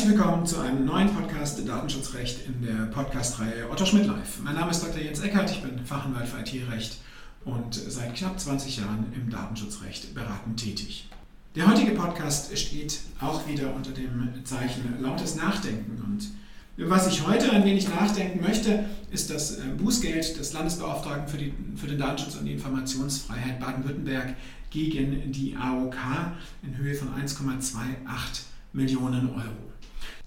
Herzlich willkommen zu einem neuen Podcast Datenschutzrecht in der Podcast-Reihe Otto Schmidt Live. Mein Name ist Dr. Jens Eckert, ich bin Fachanwalt für IT-Recht und seit knapp 20 Jahren im Datenschutzrecht beratend tätig. Der heutige Podcast steht auch wieder unter dem Zeichen lautes Nachdenken und was ich heute ein wenig nachdenken möchte, ist das äh, Bußgeld des Landesbeauftragten für, die, für den Datenschutz und die Informationsfreiheit Baden-Württemberg gegen die AOK in Höhe von 1,28 Millionen Euro.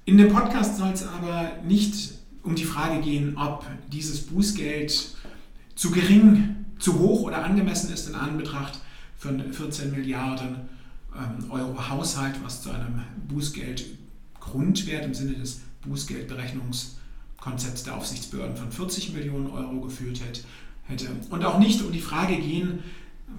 In dem Podcast soll es aber nicht um die Frage gehen, ob dieses Bußgeld zu gering, zu hoch oder angemessen ist in Anbetracht von 14 Milliarden ähm, Euro Haushalt, was zu einem Bußgeldgrundwert im Sinne des Bußgeldberechnungskonzepts der Aufsichtsbehörden von 40 Millionen Euro geführt hätte. Und auch nicht um die Frage gehen,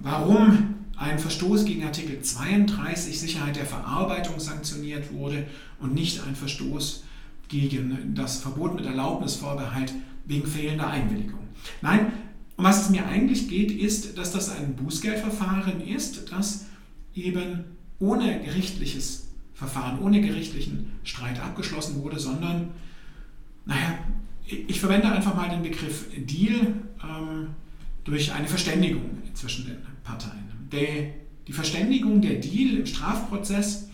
warum ein Verstoß gegen Artikel 32 Sicherheit der Verarbeitung sanktioniert wurde und nicht ein Verstoß gegen das Verbot mit Erlaubnisvorbehalt wegen fehlender Einwilligung. Nein, um was es mir eigentlich geht, ist, dass das ein Bußgeldverfahren ist, das eben ohne gerichtliches Verfahren, ohne gerichtlichen Streit abgeschlossen wurde, sondern, naja, ich verwende einfach mal den Begriff Deal ähm, durch eine Verständigung zwischen den Parteien. Der, die Verständigung, der Deal im Strafprozess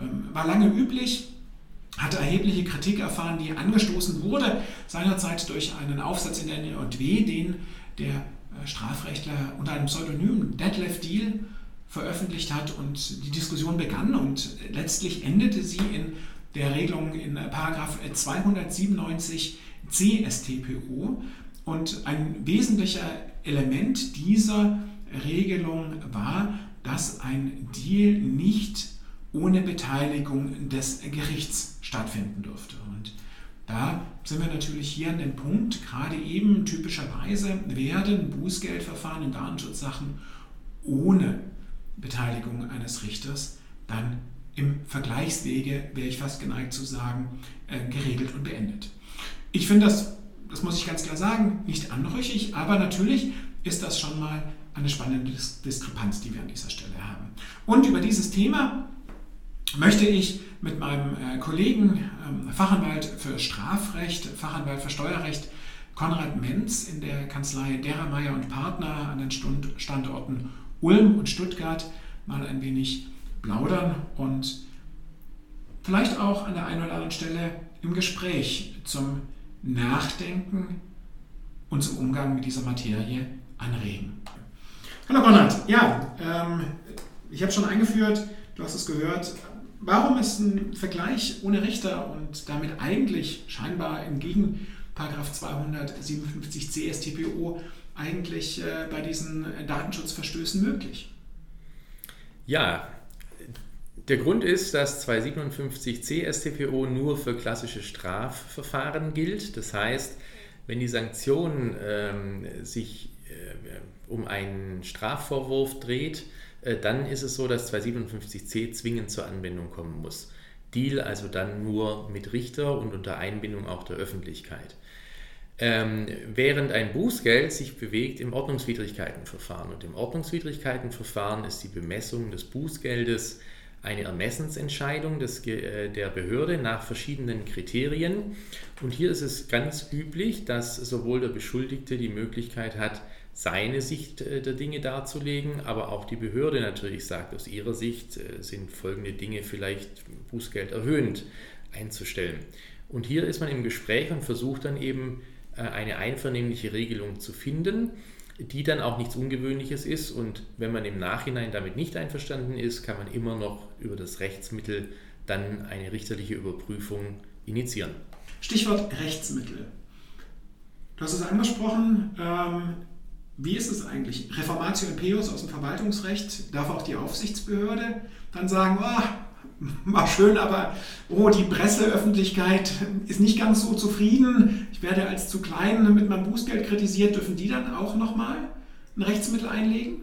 ähm, war lange üblich, hatte erhebliche Kritik erfahren, die angestoßen wurde seinerzeit durch einen Aufsatz in der NW, den der äh, Strafrechtler unter einem Pseudonym Detlef Deal veröffentlicht hat. Und die Diskussion begann und letztlich endete sie in der Regelung in Paragraph 297 CSTPO und ein wesentlicher Element dieser Regelung war, dass ein Deal nicht ohne Beteiligung des Gerichts stattfinden durfte. Und da sind wir natürlich hier an dem Punkt, gerade eben typischerweise werden Bußgeldverfahren in Datenschutzsachen ohne Beteiligung eines Richters dann im Vergleichswege, wäre ich fast geneigt zu sagen, äh, geregelt und beendet. Ich finde das, das muss ich ganz klar sagen, nicht anrüchig, aber natürlich ist das schon mal eine spannende Diskrepanz, die wir an dieser Stelle haben. Und über dieses Thema möchte ich mit meinem äh, Kollegen, ähm, Fachanwalt für Strafrecht, Fachanwalt für Steuerrecht, Konrad Menz in der Kanzlei Derermeier und Partner an den Standorten Ulm und Stuttgart mal ein wenig plaudern und vielleicht auch an der einen oder anderen Stelle im Gespräch zum Nachdenken und zum Umgang mit dieser Materie anregen. Hallo Konrad, ja, ähm, ich habe schon eingeführt, du hast es gehört. Warum ist ein Vergleich ohne Richter und damit eigentlich scheinbar entgegen Paragraph 257 CSTPO eigentlich äh, bei diesen Datenschutzverstößen möglich? Ja, der Grund ist, dass 257 CSTPO nur für klassische Strafverfahren gilt. Das heißt, wenn die Sanktion ähm, sich äh, um einen Strafvorwurf dreht, äh, dann ist es so, dass 257c zwingend zur Anwendung kommen muss. Deal also dann nur mit Richter und unter Einbindung auch der Öffentlichkeit. Ähm, während ein Bußgeld sich bewegt im Ordnungswidrigkeitenverfahren. Und im Ordnungswidrigkeitenverfahren ist die Bemessung des Bußgeldes eine Ermessensentscheidung des, äh, der Behörde nach verschiedenen Kriterien. Und hier ist es ganz üblich, dass sowohl der Beschuldigte die Möglichkeit hat, seine Sicht äh, der Dinge darzulegen, aber auch die Behörde natürlich sagt, aus ihrer Sicht äh, sind folgende Dinge vielleicht Bußgeld erhöhend einzustellen. Und hier ist man im Gespräch und versucht dann eben äh, eine einvernehmliche Regelung zu finden, die dann auch nichts Ungewöhnliches ist. Und wenn man im Nachhinein damit nicht einverstanden ist, kann man immer noch über das Rechtsmittel dann eine richterliche Überprüfung initiieren. Stichwort Rechtsmittel. Du hast es angesprochen, ähm, wie ist es eigentlich? Reformatio Impeus aus dem Verwaltungsrecht, darf auch die Aufsichtsbehörde dann sagen, oh, war schön, aber oh, die Presseöffentlichkeit ist nicht ganz so zufrieden. Ich werde als zu klein mit meinem Bußgeld kritisiert. Dürfen die dann auch nochmal ein Rechtsmittel einlegen?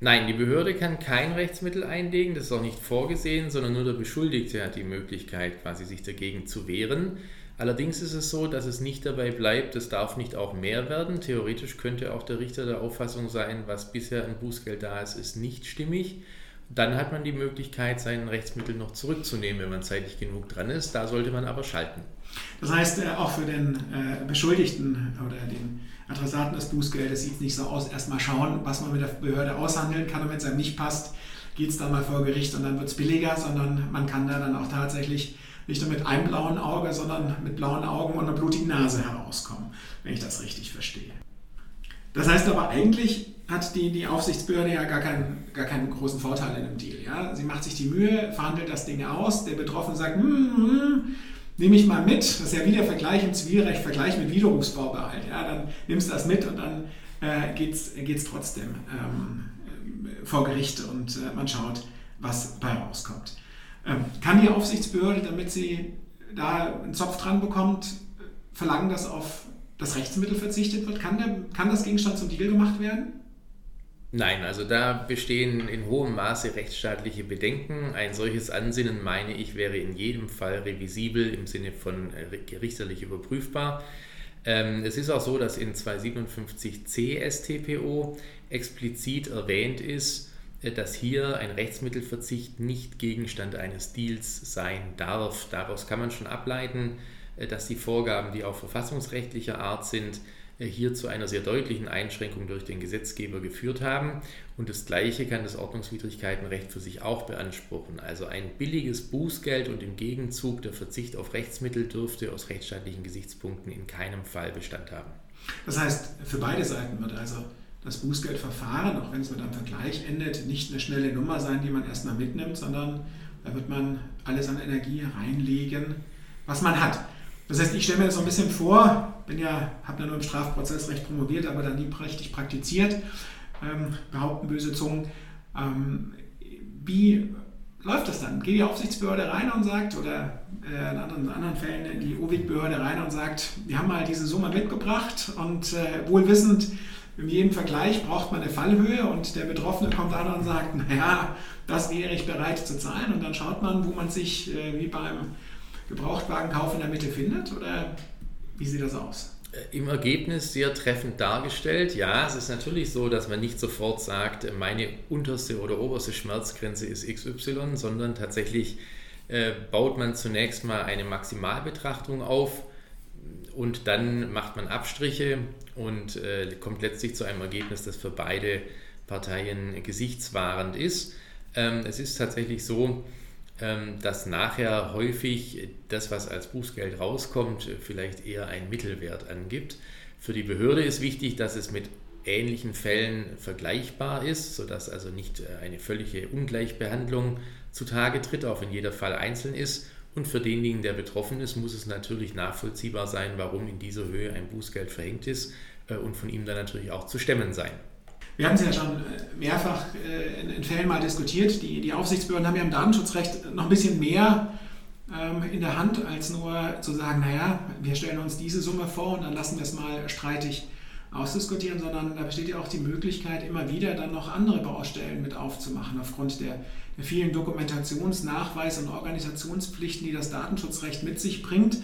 Nein, die Behörde kann kein Rechtsmittel einlegen, das ist auch nicht vorgesehen, sondern nur der Beschuldigte hat die Möglichkeit, quasi sich dagegen zu wehren. Allerdings ist es so, dass es nicht dabei bleibt, es darf nicht auch mehr werden. Theoretisch könnte auch der Richter der Auffassung sein, was bisher an Bußgeld da ist, ist nicht stimmig. Dann hat man die Möglichkeit, sein Rechtsmittel noch zurückzunehmen, wenn man zeitlich genug dran ist. Da sollte man aber schalten. Das heißt, äh, auch für den äh, Beschuldigten oder den Adressaten des Bußgeldes sieht es nicht so aus. Erstmal schauen, was man mit der Behörde aushandeln kann und wenn es einem nicht passt, geht es dann mal vor Gericht und dann wird es billiger, sondern man kann da dann auch tatsächlich nicht nur mit einem blauen Auge, sondern mit blauen Augen und einer blutigen Nase herauskommen, wenn ich das richtig verstehe. Das heißt aber eigentlich hat die, die Aufsichtsbehörde ja gar keinen, gar keinen großen Vorteil in dem Deal. Ja? Sie macht sich die Mühe, verhandelt das Ding aus, der Betroffene sagt, hm, hm, nehme ich mal mit, das ist ja wieder Vergleich im Zivilrecht, Vergleich mit Widerrufsvorbehalt. Ja? Dann nimmst du das mit und dann äh, geht es trotzdem ähm, vor Gericht und äh, man schaut, was bei rauskommt. Ähm, kann die Aufsichtsbehörde, damit sie da einen Zopf dran bekommt, verlangen, dass auf das Rechtsmittel verzichtet wird? Kann, der, kann das Gegenstand zum Deal gemacht werden? Nein, also da bestehen in hohem Maße rechtsstaatliche Bedenken. Ein solches Ansinnen, meine ich, wäre in jedem Fall revisibel im Sinne von äh, gerichterlich überprüfbar. Ähm, es ist auch so, dass in 257c StPO explizit erwähnt ist, dass hier ein Rechtsmittelverzicht nicht Gegenstand eines Deals sein darf. Daraus kann man schon ableiten, äh, dass die Vorgaben, die auch verfassungsrechtlicher Art sind, äh, hier zu einer sehr deutlichen Einschränkung durch den Gesetzgeber geführt haben. Und das Gleiche kann das Ordnungswidrigkeitenrecht für sich auch beanspruchen. Also ein billiges Bußgeld und im Gegenzug der Verzicht auf Rechtsmittel dürfte aus rechtsstaatlichen Gesichtspunkten in keinem Fall Bestand haben. Das heißt, für beide Seiten wird also das Bußgeldverfahren, auch wenn es mit einem Vergleich endet, nicht eine schnelle Nummer sein, die man erstmal mitnimmt, sondern da wird man alles an Energie reinlegen, was man hat. Das heißt, ich stelle mir das so ein bisschen vor, bin ja, habe ja nur im Strafprozessrecht promoviert, aber dann nie richtig praktiziert, ähm, behaupten böse Zungen. Ähm, wie läuft das dann? Geht die Aufsichtsbehörde rein und sagt, oder äh, in, anderen, in anderen Fällen die OWIG-Behörde rein und sagt, wir haben mal diese Summe mitgebracht und äh, wohl wissend, in jedem Vergleich braucht man eine Fallhöhe und der Betroffene kommt an und sagt, naja, das wäre ich bereit zu zahlen und dann schaut man, wo man sich äh, wie beim Gebrauchtwagenkauf in der Mitte findet oder wie sieht das aus? Äh, Im Ergebnis sehr treffend dargestellt. Ja, es ist natürlich so, dass man nicht sofort sagt, meine unterste oder oberste Schmerzgrenze ist XY, sondern tatsächlich äh, baut man zunächst mal eine Maximalbetrachtung auf und dann macht man Abstriche und äh, kommt letztlich zu einem Ergebnis, das für beide Parteien gesichtswahrend ist. Ähm, es ist tatsächlich so, ähm, dass nachher häufig das, was als Bußgeld rauskommt, vielleicht eher einen Mittelwert angibt. Für die Behörde ist wichtig, dass es mit ähnlichen Fällen vergleichbar ist, sodass also nicht äh, eine völlige Ungleichbehandlung zutage tritt, auch wenn jeder Fall einzeln ist. Und für denjenigen, der betroffen ist, muss es natürlich nachvollziehbar sein, warum in dieser Höhe ein Bußgeld verhängt ist äh, und von ihm dann natürlich auch zu stemmen sein. Wir haben es ja schon äh, mehrfach äh, in, Fällen mal diskutiert. Die, die Aufsichtsbehörden haben ja im Datenschutzrecht noch ein bisschen mehr ähm, in der Hand, als nur zu sagen, naja, wir stellen uns diese Summe vor und dann lassen wir es mal streitig ausdiskutieren, sondern da besteht ja auch die Möglichkeit, immer wieder dann noch andere Baustellen mit aufzumachen, aufgrund der, der vielen Dokumentationsnachweis- und Organisationspflichten, die das Datenschutzrecht mit sich bringt,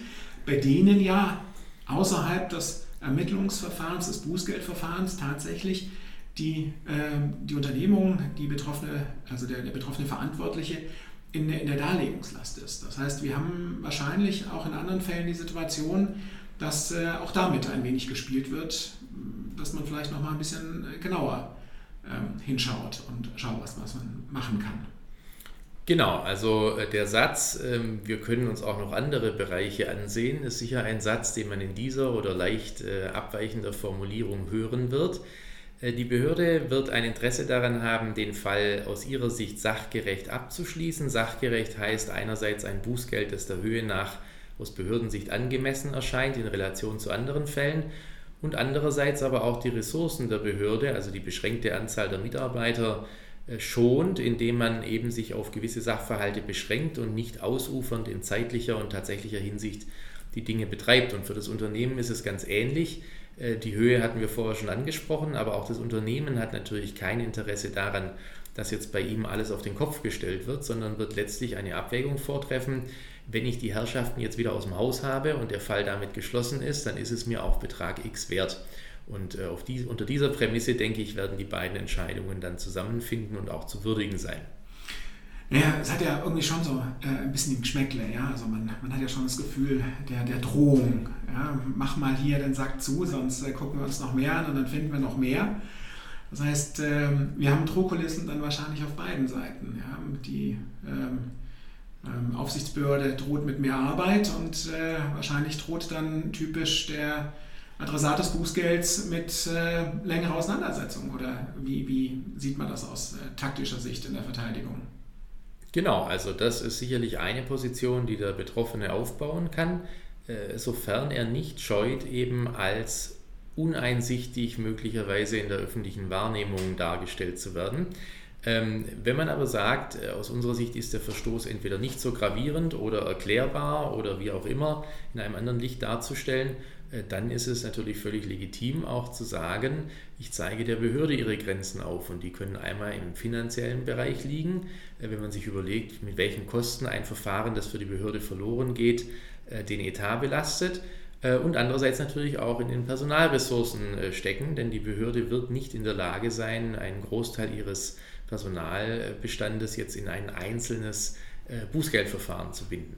bei denen ja außerhalb des Ermittlungsverfahrens, des Bußgeldverfahrens tatsächlich die, äh, die Unternehmung, die betroffene, also der, der betroffene Verantwortliche in der Darlegungslast ist. Das heißt, wir haben wahrscheinlich auch in anderen Fällen die Situation, dass äh, auch damit ein wenig gespielt wird, dass man vielleicht noch mal ein bisschen genauer ähm, hinschaut und schaut, was, was man machen kann. Genau, also äh, der Satz, ähm, wir können uns auch noch andere Bereiche ansehen, ist sicher ein Satz, den man in dieser oder leicht äh, abweichender Formulierung hören wird. Äh, die Behörde wird ein Interesse daran haben, den Fall aus ihrer Sicht sachgerecht abzuschließen. Sachgerecht heißt einerseits ein Bußgeld, das der Höhe nach aus Behördensicht angemessen erscheint in Relation zu anderen Fällen und andererseits aber auch die Ressourcen der Behörde, also die beschränkte Anzahl der Mitarbeiter, äh, schont, indem man eben sich auf gewisse Sachverhalte beschränkt und nicht ausufernd in zeitlicher und tatsächlicher Hinsicht die Dinge betreibt. Und für das Unternehmen ist es ganz ähnlich. Äh, die Höhe hatten wir vorher schon angesprochen, aber auch das Unternehmen hat natürlich kein Interesse daran, dass jetzt bei ihm alles auf den Kopf gestellt wird, sondern wird letztlich eine Abwägung vortreffen. Wenn ich die Herrschaften jetzt wieder aus dem Haus habe und der Fall damit geschlossen ist, dann ist es mir auch Betrag X wert. Und äh, die, unter dieser Prämisse, denke ich, werden die beiden Entscheidungen dann zusammenfinden und auch zu würdigen sein. Ja, es hat ja irgendwie schon so äh, ein bisschen den Geschmäckle, ja. Also man, man hat ja schon das Gefühl der, der Drohung. Ja? Mach mal hier den Sack zu, sonst äh, gucken wir uns noch mehr an und dann finden wir noch mehr. Das heißt, ähm, wir haben Drohkulissen dann wahrscheinlich auf beiden Seiten. Ja? Die ähm, ähm, Aufsichtsbehörde droht mit mehr Arbeit und äh, wahrscheinlich droht dann typisch der Adressat des Bußgelds mit äh, längerer Auseinandersetzung. Oder wie, wie sieht man das aus äh, taktischer Sicht in der Verteidigung? Genau, also das ist sicherlich eine Position, die der Betroffene aufbauen kann, sofern er nicht scheut, eben als uneinsichtig möglicherweise in der öffentlichen Wahrnehmung dargestellt zu werden. Ähm, wenn man aber sagt, äh, aus unserer Sicht ist der Verstoß entweder nicht so gravierend oder erklärbar oder wie auch immer in einem anderen Licht darzustellen, äh, dann ist es natürlich völlig legitim auch zu sagen, ich zeige der Behörde ihre Grenzen auf und die können einmal im finanziellen Bereich liegen, äh, wenn man sich überlegt, mit welchen Kosten ein Verfahren, das für die Behörde verloren geht, den Etat belastet und andererseits natürlich auch in den Personalressourcen stecken, denn die Behörde wird nicht in der Lage sein, einen Großteil ihres Personalbestandes jetzt in ein einzelnes Bußgeldverfahren zu binden.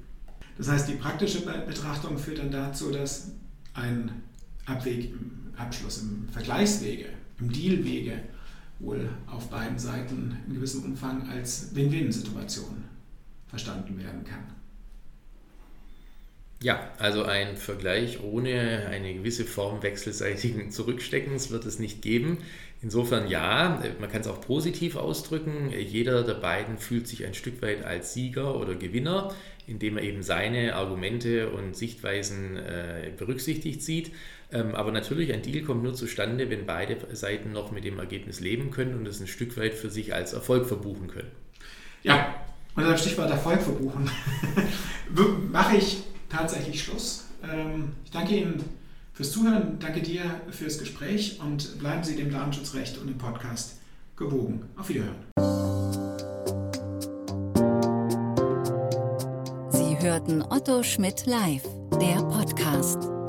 Das heißt, die praktische Betrachtung führt dann dazu, dass ein Abweg Abschluss, im Vergleichswege, im Dealwege wohl auf beiden Seiten in gewissem Umfang als Win-Win-Situation verstanden werden kann. Ja, also ein Vergleich ohne eine gewisse Form wechselseitigen Zurücksteckens wird es nicht geben. Insofern ja, man kann es auch positiv ausdrücken. Jeder der beiden fühlt sich ein Stück weit als Sieger oder Gewinner indem er eben seine Argumente und Sichtweisen äh, berücksichtigt sieht. Ähm, aber natürlich, ein Deal kommt nur zustande, wenn beide Seiten noch mit dem Ergebnis leben können und es ein Stück weit für sich als Erfolg verbuchen können. Ja, unter dem Stichwort Erfolg verbuchen mache ich tatsächlich Schluss. Ähm, ich danke Ihnen fürs Zuhören, danke dir fürs Gespräch und bleiben Sie dem Datenschutzrecht und dem Podcast gewogen. Auf Wiederhören. hörten Otto Schmidt live, der Podcast.